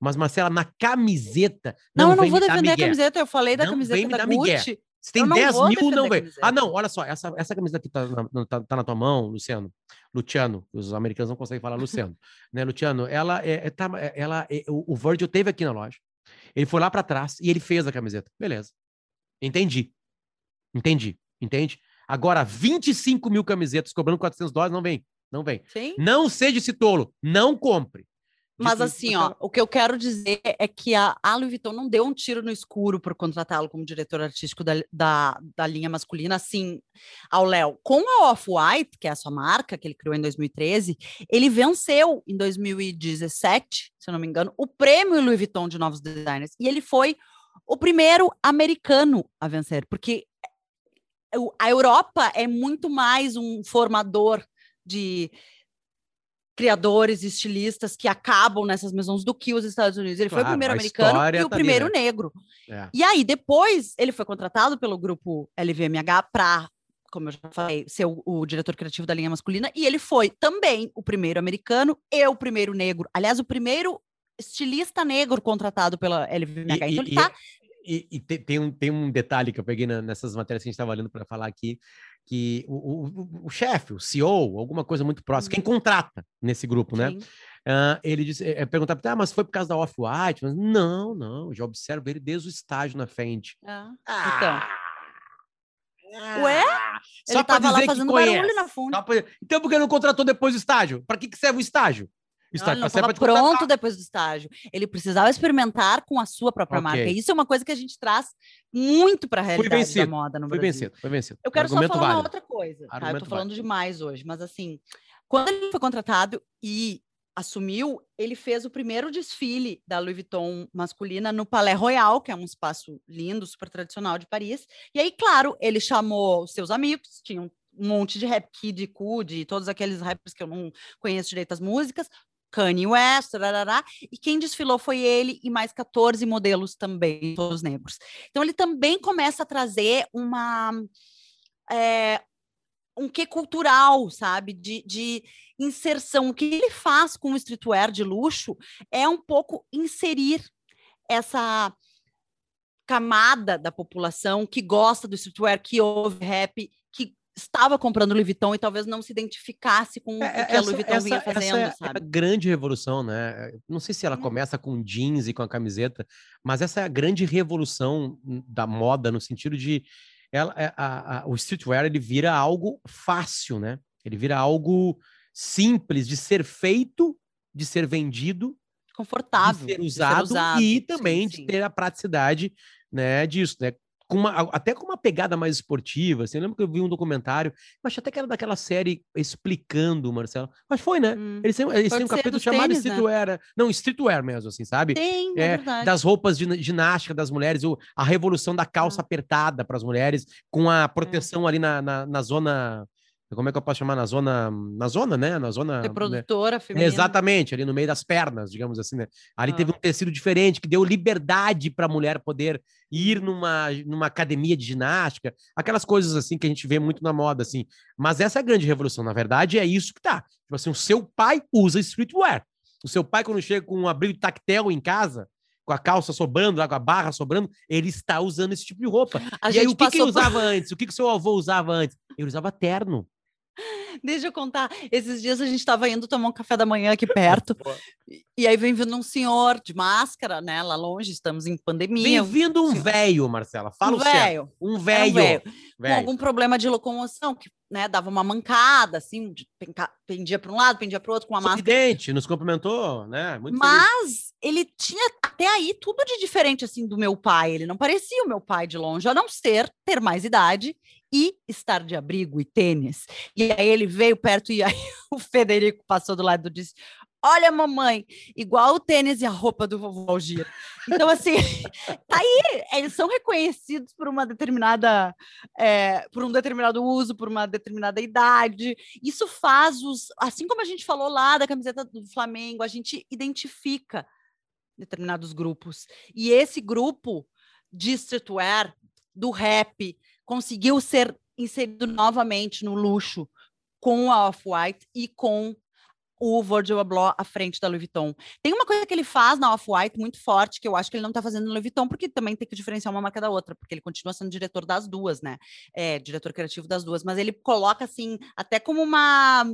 Mas, Marcela, na camiseta. Não, eu não vou defender a camiseta, eu falei da Não camiseta da dar migué. Se tem Eu não 10 vou mil, não vem. Ah, não, olha só, essa, essa camiseta que tá na, tá, tá na tua mão, Luciano. Luciano, os americanos não conseguem falar Luciano. né, Luciano, ela é, é, tá, é- ela, é- o, o Virgil teve aqui na loja. Ele foi lá pra trás e ele fez a camiseta. Beleza. Entendi. Entendi. Entende? Agora, 25 mil camisetas cobrando 400 dólares, não vem. Não vem. Sim. Não seja esse tolo. Não compre. Mas assim, ó, o que eu quero dizer é que a, a Louis Vuitton não deu um tiro no escuro por contratá-lo como diretor artístico da, da, da linha masculina, assim, ao Léo. Com a Off-White, que é a sua marca, que ele criou em 2013, ele venceu em 2017, se eu não me engano, o prêmio Louis Vuitton de novos designers. E ele foi o primeiro americano a vencer, porque a Europa é muito mais um formador de criadores, estilistas que acabam nessas maisons do que os Estados Unidos. Ele foi o Claro, primeiro americano e o tá ali, primeiro né? negro. É. E aí, depois, ele foi contratado pelo grupo LVMH para, como eu já falei, ser o, o diretor criativo da linha masculina. E ele foi também o primeiro americano e o primeiro negro. Aliás, o primeiro estilista negro contratado pela LVMH. E- então, e- ele tá E, e tem, tem um, tem um detalhe que eu peguei na- nessas matérias que a gente estava lendo para falar aqui, que o, o, o- chefe, o CEO, alguma coisa muito próxima, quem contrata nesse grupo, né? Sim. ah, ele disse, é, perguntava, ah, mas foi por causa da Off-White? Mas, não, não, já observo ele desde o estágio na Fendi. Ah, Ah, Ué? Só ele tava lá dizer que fazendo conhece. barulho na fundo. Só pra- Então por que não contratou depois do estágio? Para que, que serve o estágio? O Não, ele não serve estava pronto depois do estágio. Ele precisava experimentar com a sua própria marca. Ok. E isso é uma coisa que a gente traz muito para a realidade da vencido, moda no Foi Brasil. vencido, foi vencido. Eu quero só Argumento falar uma válido. outra coisa. Tá? Eu tô falando válido. demais hoje, mas assim, quando ele foi contratado e assumiu, ele fez o primeiro desfile da Louis Vuitton masculina no Palais Royal, que é um espaço lindo, super tradicional de Paris. E aí, claro, ele chamou os seus amigos, tinha um monte de rap Kid Cudi, todos aqueles rappers que eu não conheço direito as músicas, Kanye West, tarará, e quem desfilou foi ele e mais 14 modelos também, todos negros. Então ele também começa a trazer uma é, um quê cultural, sabe? De, de inserção. O que ele faz com o streetwear de luxo é um pouco inserir essa camada da população que gosta do streetwear, que ouve rap, que estava comprando Louis Vuitton e talvez não se identificasse com É, o que a Louis Vuitton vinha essa fazendo, é, é sabe? a grande revolução, né? Não sei se ela Hum. começa com jeans e com a camiseta, mas essa é a grande revolução da moda no sentido de ela, é, a- a- o streetwear ele vira algo fácil, né? Ele vira algo simples de ser feito, de ser vendido, Confortável. de ser de usado, e também sim, sim. de ter a praticidade, né, disso, né? Com uma, até com uma pegada mais esportiva. Assim, eu lembro que eu vi um documentário, acho até que era daquela série explicando, Marcelo. Mas foi, né? Hum. Eles têm, eles têm um capítulo chamado tênis, né? Streetwear. Não, Streetwear mesmo, assim, sabe? Tem, é, É, verdade. das roupas de ginástica das mulheres, a revolução da calça Ah. apertada para as mulheres, com a proteção ali na, na, na zona. Como é que eu posso chamar? Na zona. Na zona, né? Na zona. né? Reprodutora feminina. Exatamente, ali no meio das pernas, digamos assim, né? Ali Ah. teve um tecido diferente que deu liberdade para a mulher poder ir numa, numa academia de ginástica, aquelas coisas assim que a gente vê muito na moda, assim. Mas essa é a grande revolução, na verdade, é isso que tá. Tipo assim, o seu pai usa streetwear. O seu pai, quando chega com um abrigo tactel em casa, com a calça sobrando, com a barra sobrando, ele está usando esse tipo de roupa. A e aí, o que, que ele por- usava antes? O que, que seu avô usava antes? Ele usava terno. Deixa eu contar. Esses dias a gente estava indo tomar um café da manhã aqui perto. e aí vem vindo um senhor de máscara, né? Lá longe, estamos em pandemia. Vem vindo um velho, Marcela. Fala um o velho. Um um velho. Com algum problema de locomoção, que né, dava uma mancada, assim, pendia para um lado, pendia para o outro, com a máscara. Sorridente, nos cumprimentou, né? Muito feliz. Mas ele tinha até aí tudo de diferente assim do meu pai. Ele não parecia o meu pai de longe, a não ser ter mais idade e estar de abrigo e tênis. E aí ele veio perto e aí o Federico passou do lado e disse: Olha, mamãe, igual o tênis e a roupa do vovô Algir. Então, assim, tá aí, eles são reconhecidos por uma determinada, é, por um determinado uso, por uma determinada idade. Isso faz os, assim como a gente falou lá da camiseta do Flamengo, a gente identifica determinados grupos. E esse grupo de streetwear, do rap, conseguiu ser inserido novamente no luxo com a Off-White e com o Virgil Abloh à frente da Louis Vuitton. Tem uma coisa que ele faz na Off-White muito forte, que eu acho que ele não está fazendo no Louis Vuitton, porque também tem que diferenciar uma marca da outra, porque ele continua sendo diretor das duas, né? É, diretor criativo das duas, mas ele coloca, assim, até como uma,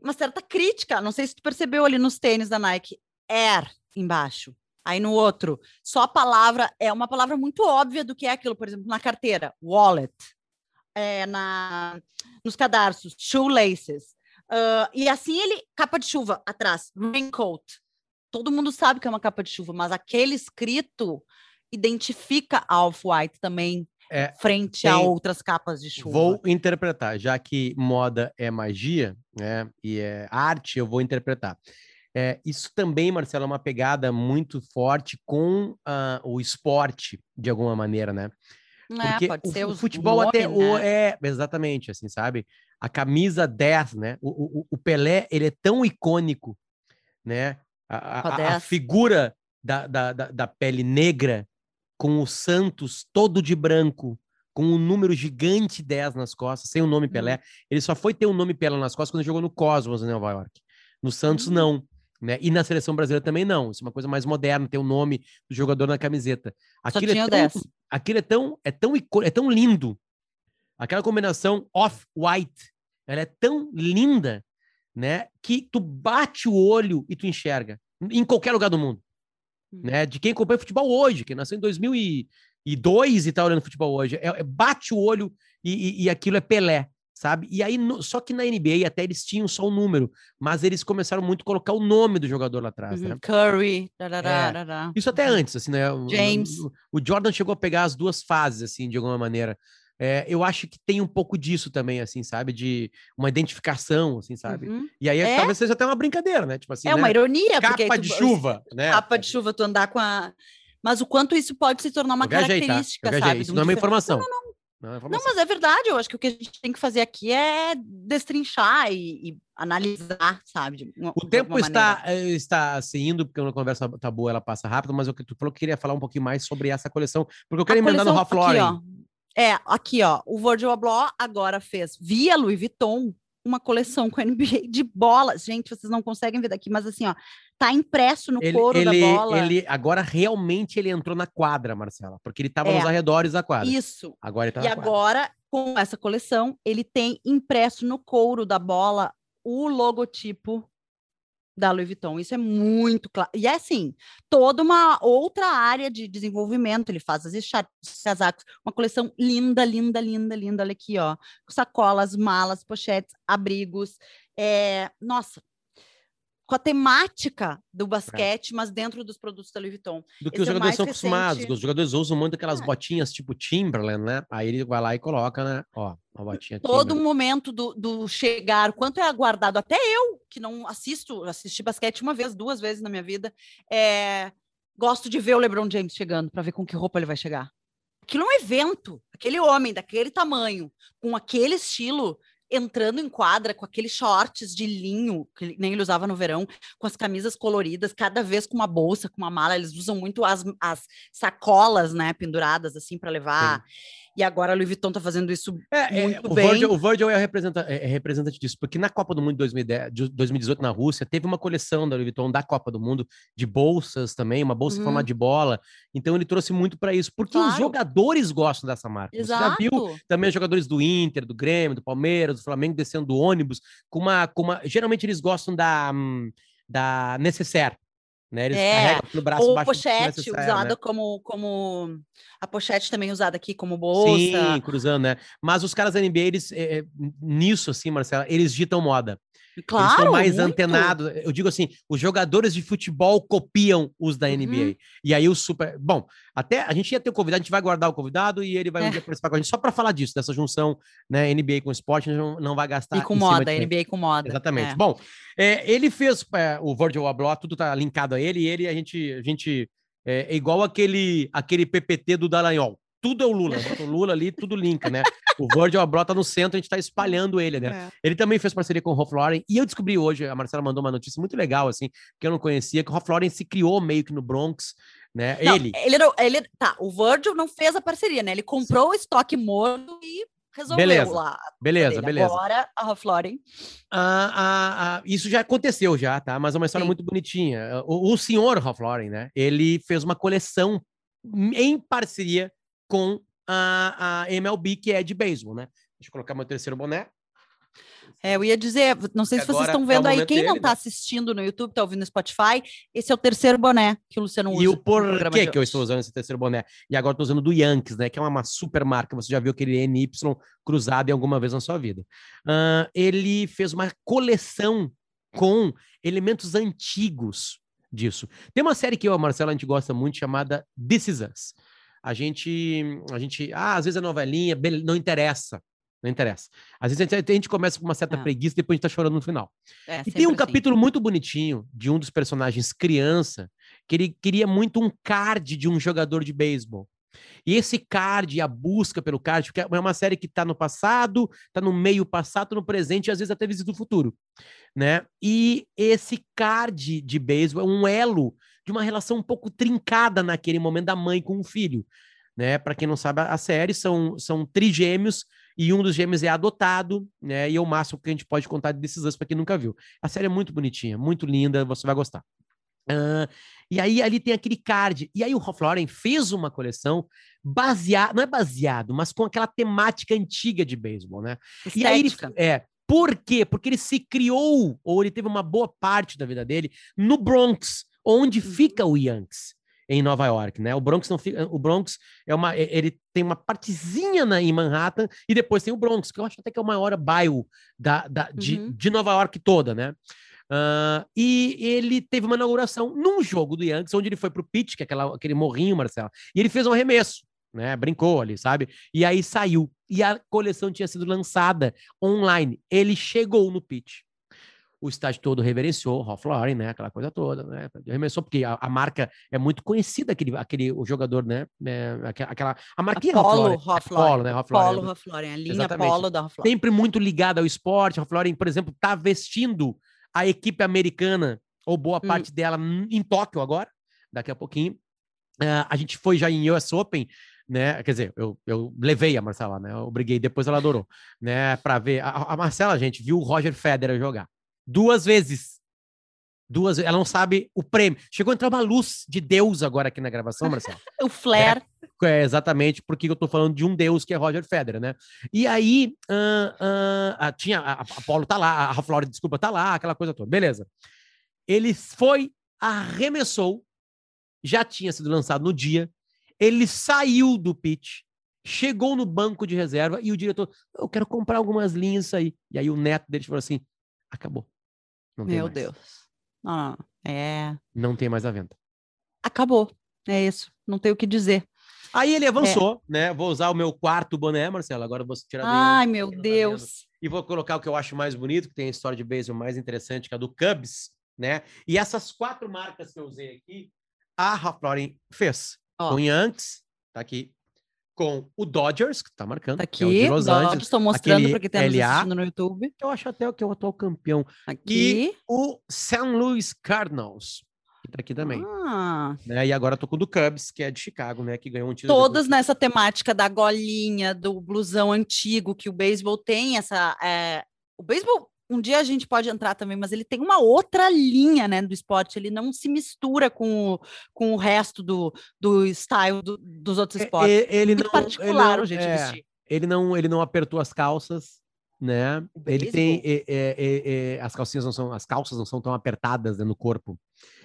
uma certa crítica, não sei se tu percebeu ali nos tênis da Nike, Air embaixo. Aí no outro, só a palavra é uma palavra muito óbvia do que é aquilo, por exemplo, na carteira, wallet, é, na, nos cadarços, shoelaces. ah, e assim ele, capa de chuva atrás, raincoat. Todo mundo sabe que é uma capa de chuva, mas aquele escrito identifica a Off-White também É, frente a tem- outras capas de chuva. Vou interpretar, já que moda é magia, né? E é arte, eu vou interpretar. É, isso também, Marcelo, é uma pegada muito forte com ah, o esporte, de alguma maneira, né? É, Porque pode o, ser o futebol nome, até o, né? é exatamente assim, sabe? A camisa 10, né? O, o, o Pelé, ele é tão icônico, né? A, a- a a- a 10. figura da, da, da, pele negra com o Santos todo de branco, com um número gigante 10 nas costas, sem o nome Pelé. Ele só foi ter o nome Pelé nas costas quando jogou no Cosmos, em Nova York. No Santos, Hum. não. Né? E na seleção brasileira também não. Isso é uma coisa mais moderna, ter o nome do jogador na camiseta. Aquilo é tão, 10. aquilo é tão, é tão é tão lindo. Aquela combinação off-white, ela é tão linda, né, que tu bate o olho e tu enxerga em qualquer lugar do mundo, Hum. né? De quem acompanha futebol hoje, quem nasceu em 2002 e tá olhando futebol hoje, é, é- bate o olho e, e- e aquilo é Pelé, sabe? E aí no- só que na NBA até eles tinham só o número, mas eles começaram muito a colocar o nome do jogador lá atrás, Uhum, né? Curry, tarará, tarará. Isso até antes, assim, né? James. O, o Jordan chegou a pegar as duas fases, assim, de alguma maneira. É, eu acho que tem um pouco disso também, assim, sabe? De uma identificação, assim, sabe? Uhum. E aí É? talvez seja até uma brincadeira, né? Tipo assim, É uma né? ironia, capa tu- de chuva, né? capa de chuva, tu andar com a. Mas o quanto isso pode se tornar uma tá? característica, sabe? Isso não é um uma informação. Não, Não é uma Não, informação. mas é verdade. Eu acho que o que a gente tem que fazer aqui é destrinchar e, e analisar, sabe? uma- O tempo está, maneira. eh, está se indo, porque a conversa tá boa, ela passa rápido, mas o que tu falou que queria falar um pouquinho mais sobre essa coleção, porque eu quero A emendar no coleção- Ralph aqui, Lauren. É, aqui, ó. O Virgil Abloh agora fez, via Louis Vuitton, uma coleção com NBA de bolas. Gente, vocês não conseguem ver daqui, mas assim, ó, tá impresso no Ele, couro ele, da bola. ele agora realmente ele entrou na quadra, Marcela, porque ele estava É. nos arredores da quadra. Isso. Agora ele tá E na quadra. agora, com essa coleção, ele tem impresso no couro da bola o logotipo da Louis Vuitton. Isso é muito claro. E é assim, toda uma outra área de desenvolvimento. Ele faz as echarpes, os casacos, uma coleção linda, linda, linda, linda. Olha aqui, ó. Sacolas, malas, pochetes, abrigos. É... Nossa, com a temática do basquete, mas dentro dos produtos da Louis Vuitton. do que Esse os é jogadores mais são acostumados. recente. Os jogadores usam muito aquelas É. botinhas tipo Timberland, né? Aí ele vai lá e coloca, né? Ó, uma botinha todo Timberland. momento do, do chegar, quanto é aguardado, até eu, que não assisto, assisti basquete uma vez, duas vezes na minha vida, é, gosto de ver o LeBron James chegando, para ver com que roupa ele vai chegar. Aquilo é um evento, aquele homem daquele tamanho, com aquele estilo, entrando em quadra, com aqueles shorts de linho, que nem ele usava no verão, com as camisas coloridas, cada vez com uma bolsa, com uma mala, eles usam muito as, as sacolas, né, penduradas assim para levar. E agora a Louis Vuitton tá fazendo isso É, é, muito o, bem. Virgil, o Virgil é, representa, é, é representante disso, porque na Copa do Mundo de 2010 de 2018 na Rússia, teve uma coleção da Louis Vuitton da Copa do Mundo de bolsas também, uma bolsa em Uhum. formato de bola. Então ele trouxe muito para isso, porque os Claro. jogadores gostam dessa marca. Você já Exato. viu também os jogadores do Inter, do Grêmio, do Palmeiras, do Flamengo descendo do ônibus com uma, com uma... geralmente eles gostam da hum, da necessaire, né? Eles É, carregam no braço Ou embaixo do pochete usada né? como, como. A pochete também usada aqui como bolsa. Sim, cruzando, né? Mas os caras da NBA, eles, é, nisso, assim, Marcela, eles ditam moda. Eles Claro. são mais muito. antenados. Eu digo assim, os jogadores de futebol copiam os da Uhum. NBA. E aí o super. Bom, até a gente ia ter o convidado, a gente vai guardar o convidado e ele vai um É. dia participar com a gente só para falar disso, dessa junção, né? NBA com esporte, a gente não, não vai gastar. E com moda, de- NBA com moda. Exatamente. É. Bom, é, ele fez é, o Virgil Abloh, tudo tá linkado a ele, e ele, a gente, a gente é, é igual aquele, aquele PPT do Dallagnol. Tudo é o Lula, bota o Lula ali, tudo linka, né? O Virgil Abloh tá no centro, a gente tá espalhando ele, né? É. Ele também fez parceria com o Ralph Lauren, e eu descobri hoje, a Marcela mandou uma notícia muito legal, assim, que eu não conhecia, que o Ralph Lauren se criou meio que no Bronx, né? Não, ele, ele, ele. Tá, o Virgil não fez a parceria, né? Ele comprou o estoque morno e resolveu Beleza, lá. beleza, dele. beleza. Agora, a Ralph Lauren. Ah, ah, ah, isso já aconteceu já, tá? Mas é uma história Sim. muito bonitinha. O, o senhor Ralph Lauren, né? Ele fez uma coleção em parceria com a, a MLB, que é de beisebol, né? Deixa eu colocar meu terceiro boné. É, eu ia dizer, não sei se vocês estão é vendo aí, momento quem não dele, está né? assistindo no YouTube, está ouvindo no Spotify, esse é o terceiro boné que o Luciano usa. E o porquê que eu estou usando esse terceiro boné? E agora estou usando do Yankees, né? Que é uma, uma super marca. Você já viu aquele NY cruzado em alguma vez na sua vida. Ah, ele fez uma coleção com elementos antigos disso. Tem uma série que eu e a Marcela a gente gosta muito chamada This Is Us. A gente, a gente, ah, às vezes é novelinha, não interessa. Não interessa. Às vezes a gente, a gente começa com uma certa É. preguiça e depois a gente tá chorando no final. É, E tem um assim. capítulo muito bonitinho de um dos personagens criança, que ele queria muito um card de um jogador de beisebol. E esse card, a busca pelo card, porque é uma série que tá no passado, tá no meio passado, tá no presente e às vezes até visita o futuro, né? E esse card de beisebol é um elo de uma relação um pouco trincada naquele momento da mãe com o filho, né? Para quem não sabe, a série são, são trigêmeos e um dos gêmeos é adotado, né? E é o máximo que a gente pode contar desses anos para quem nunca viu. A série é muito bonitinha, muito linda, você vai gostar. Ah, e aí ali tem aquele card. E aí o Ralph Lauren fez uma coleção baseada, não é baseado, mas com aquela temática antiga de beisebol, né? E aí ele, Estética. é, por quê? Porque ele se criou, ou ele teve uma boa parte da vida dele no Bronx, onde Uhum. fica o Yankees em Nova York, né? O Bronx não fica, o Bronx é uma, e- ele tem uma partezinha na, em Manhattan e depois tem o Bronx, que eu acho até que é o maior bairro da, da- de, Uhum. de Nova York toda, né? Ah, e ele teve uma inauguração num jogo do Yankees, onde ele foi pro pitch, que é aquela, aquele morrinho, Marcelo, e ele fez um arremesso, né? Brincou ali, sabe? E aí saiu. E a coleção tinha sido lançada online. Ele chegou no pitch. O estádio todo reverenciou, Ralph Lauren, né? Aquela coisa toda, né? Arremessou, porque a, a marca é muito conhecida, aquele, aquele o jogador, né? É, aquela, a marquinha Ralph Polo, Lauren. Ralph É Polo, né? Ralph Lauren. Polo, Ralph Lauren. A linha Exatamente. Polo da Ralph Lauren. Sempre muito ligada ao esporte. Ralph Lauren, por exemplo, tá vestindo a equipe americana, ou boa Hum. parte dela, em Tóquio agora, daqui a pouquinho. Ah, a gente foi já em US Open, né? Quer dizer, eu, eu levei a Marcela, né? Eu briguei, depois ela adorou, né? Para ver. A, a Marcela, gente, viu o Roger Federer jogar duas vezes. Duas. Ela não sabe o prêmio. Chegou a entrar uma luz de Deus agora aqui na gravação, Marcela. O Flair. É, exatamente, porque eu tô falando de um deus que é Roger Federer, né? E aí, ah, ah, tinha, a, a Apolo tá lá, a Lauren, desculpa, tá lá, aquela coisa toda. Beleza. Ele foi, arremessou, já tinha sido lançado no dia, ele saiu do pitch, chegou no banco de reserva e o diretor, eu quero comprar algumas linhas aí. E aí o neto dele falou assim, acabou. Meu mais. Deus. Não, não, não. É. Não tem mais a venda. Acabou. É isso. Não tem o que dizer. Aí É. ele avançou, né? Vou usar o meu quarto boné, Marcelo. Agora eu vou tirar do Ai, meu tá. Deus. E vou colocar o que eu acho mais bonito, que tem a história de beisebol mais interessante, que é a do Cubs, né? E essas quatro marcas que eu usei aqui, a Ralph Lauren fez. Ó. Com o Yankees, tá aqui. Com o Dodgers, que tá marcando, Tá é aqui. de Los Angeles. Estou mostrando para quem nos LA. assistindo no YouTube. Eu acho até que é o atual campeão. Aqui. O St. Louis Cardinals, que tá aqui também. Ah, Né? E agora eu tô com o do Cubs, que é de Chicago, né? Que ganhou um título. todas nessa temática da golinha, do blusão antigo, que o beisebol tem essa. é, O beisebol, um dia a gente pode entrar também, mas ele tem uma outra linha, né, do esporte. Ele não se mistura com o, com o resto do, do style do- dos outros É, esportes. é, ele Muito não, particular ele não, o jeito de é, vestir. ele não, ele não apertou as calças, né? Ele tem é, as calcinhas não são, as calças não são tão apertadas né, no corpo,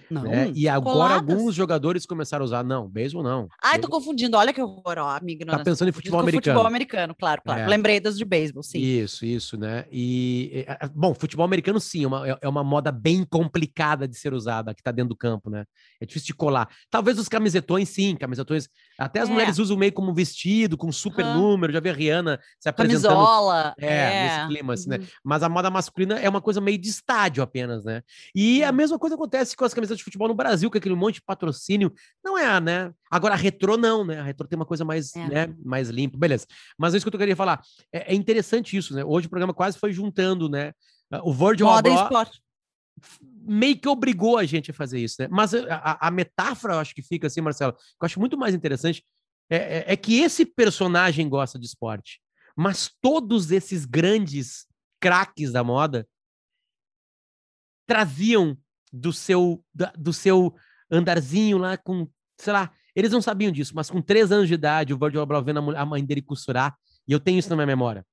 Não. né? E agora coladas. alguns jogadores começaram a usar, não, beisebol não. Ai, tô confundindo. Olha que horror, ó, a minha ignorância. pensando em futebol com americano. Futebol americano, claro, claro. É. Lembrei das de beisebol, sim. Isso, isso, né? E, bom, futebol americano sim, é uma, é- é uma moda bem complicada de ser usada, que tá dentro do campo, né? É difícil de colar. Talvez os camisetões, sim, camisetões. Até as É. mulheres usam meio como vestido, com super Aham. número. Já vi a Rihanna se apresentando. Camisola. É, nesse clima, assim, né? Uhum. Mas a moda masculina é uma coisa meio de estádio apenas, né? E a Hum. mesma coisa acontece com as camisetas de futebol no Brasil, com aquele monte de patrocínio. Não é, né? Agora a retrô não, né? A retrô tem uma coisa mais, É. né? mais limpa. Beleza. Mas é isso que eu queria falar. É, é interessante isso, né? Hoje o programa quase foi juntando, né? O Virgil Moda e Abloh esporte. Meio que obrigou a gente a fazer isso, né? Mas a, a- a metáfora, eu acho que fica assim, Marcelo, que eu acho muito mais interessante, é, é- é que esse personagem gosta de esporte, mas todos esses grandes craques da moda traziam do seu, da- do seu andarzinho lá com, sei lá, eles não sabiam disso, mas com três anos de idade, o Virgil Abloh vendo a mãe dele costurar, e eu tenho isso na minha memória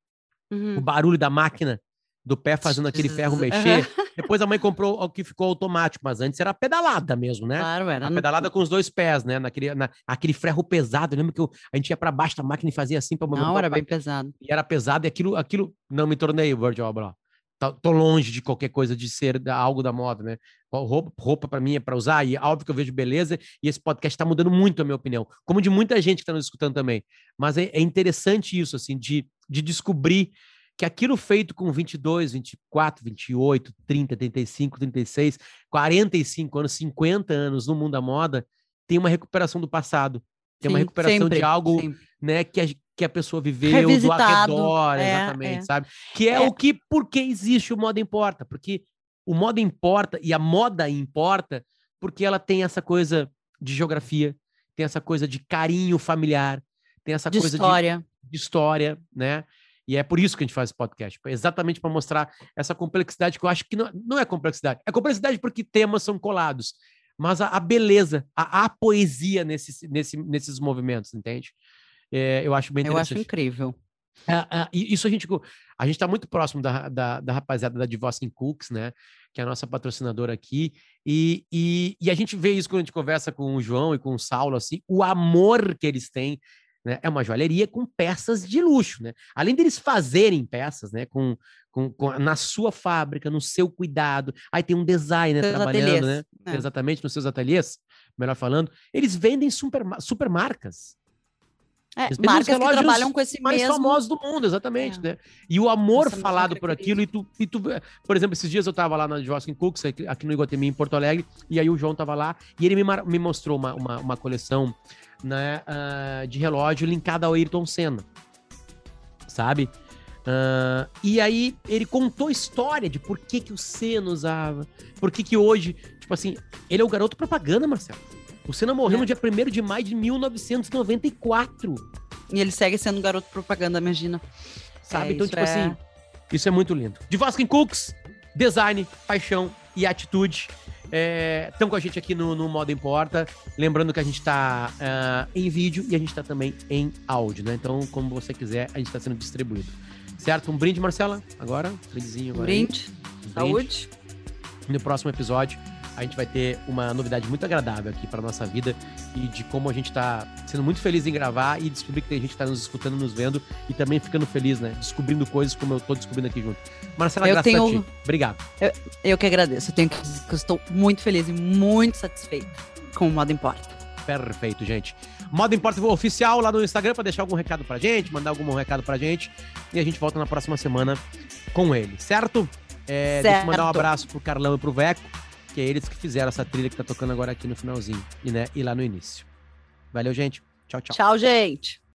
Uhum. o barulho da máquina do pé fazendo aquele ferro mexer. Depois a mãe comprou o que ficou automático, mas antes era pedalada mesmo, né? Claro, era. A no- pedalada com os dois pés, né? Naquele, na, aquele ferro pesado. Eu lembro que eu- a gente ia para baixo da máquina e fazia assim para Não, era bem pesado. E era pesado e aquilo, aquilo não me tornei o Virgil Abloh. Tô, tô longe de qualquer coisa de ser da- algo da moda, né? Roupa, roupa para mim é para usar e óbvio que eu vejo beleza e esse podcast está mudando muito a minha opinião, como de muita gente que está nos escutando também. Mas é, é interessante isso, assim, de, de descobrir que aquilo feito com 22, 24, 28, 30, 35, 36, 45 anos, 50 anos no mundo da moda, tem uma recuperação do passado. Tem uma Sim, recuperação sempre, de algo sempre. né, que a, que a pessoa viveu do arredor, é, exatamente, é. sabe? Que é, É. o que, porque existe o moda importa, porque o moda importa e a moda importa porque ela tem essa coisa de geografia, tem essa coisa de carinho familiar, tem essa De coisa de história. de história, né? E é por isso que a gente faz esse podcast, exatamente para mostrar essa complexidade que eu acho que não, não é complexidade, é complexidade porque temas são colados, mas a, a beleza, a, a poesia nesses, nesse, nesses movimentos, entende? É, eu acho bem Eu acho interessante. incrível. Ah, e isso a gente a gente está muito próximo da, da, da rapaziada da Divoskin Cooks, né? Que é a nossa patrocinadora aqui. E, e, e a gente vê isso quando a gente conversa com o João e com o Saulo, assim, o amor que eles têm. Né? É uma joalheria com peças de luxo, né? Além deles fazerem peças, né? Com, com, com- na sua fábrica, no seu cuidado. Aí tem um designer Seus trabalhando, ateliês, né? né? Exatamente, nos seus ateliês, melhor falando. Eles vendem super, super marcas. É, marcas que trabalham com esse mais mesmo. famosos do mundo, exatamente, É. né? E o amor Essa mesma falado por aquilo, e tu, e tu, por exemplo, esses dias eu tava lá na Joskin Cooks, aqui, no Iguatemi, em Porto Alegre, e aí o João tava lá, e ele me, me mostrou uma, uma, uma coleção né, ah, de relógio linkada ao Ayrton Senna, sabe? Ah, e aí ele contou a história de por que, que o Senna usava, por que, que hoje, tipo assim, ele é o garoto propaganda, Marcelo. O Senna morreu É. no dia 1 de maio de 1994. E ele segue sendo garoto propaganda, imagina. sabe? É, então, tipo é- assim, isso é muito lindo. De Vasco Cooks, design, paixão e atitude. Estão com a gente aqui no, no Modo Importa. Lembrando que a gente está em vídeo e a gente está também em áudio, né? Então, como você quiser, a gente está sendo distribuído. Certo? Um brinde, Marcela? Agora? Um brindezinho agora. brinde, Um saúde. no próximo episódio, a gente vai ter uma novidade muito agradável aqui para nossa vida e de como a gente tá sendo muito feliz em gravar e descobrir que tem gente que tá nos escutando, nos vendo e também ficando feliz, né? Descobrindo coisas como eu tô descobrindo aqui junto. Marcela, Eu graças a tenho- ti. Obrigado. Eu que agradeço. Eu tenho que dizer que eu estou muito feliz e muito satisfeita com o Modo Importa. Perfeito, gente. Modo Importa Oficial lá no Instagram para deixar algum recado pra gente, mandar algum recado pra gente e a gente volta na próxima semana com ele, certo? É, Deixa eu mandar um Certo. abraço pro Carlão e pro Veco, que é eles que fizeram essa trilha que tá tocando agora aqui no finalzinho e, né, e lá no início. Valeu, gente. Tchau, tchau. Tchau, gente.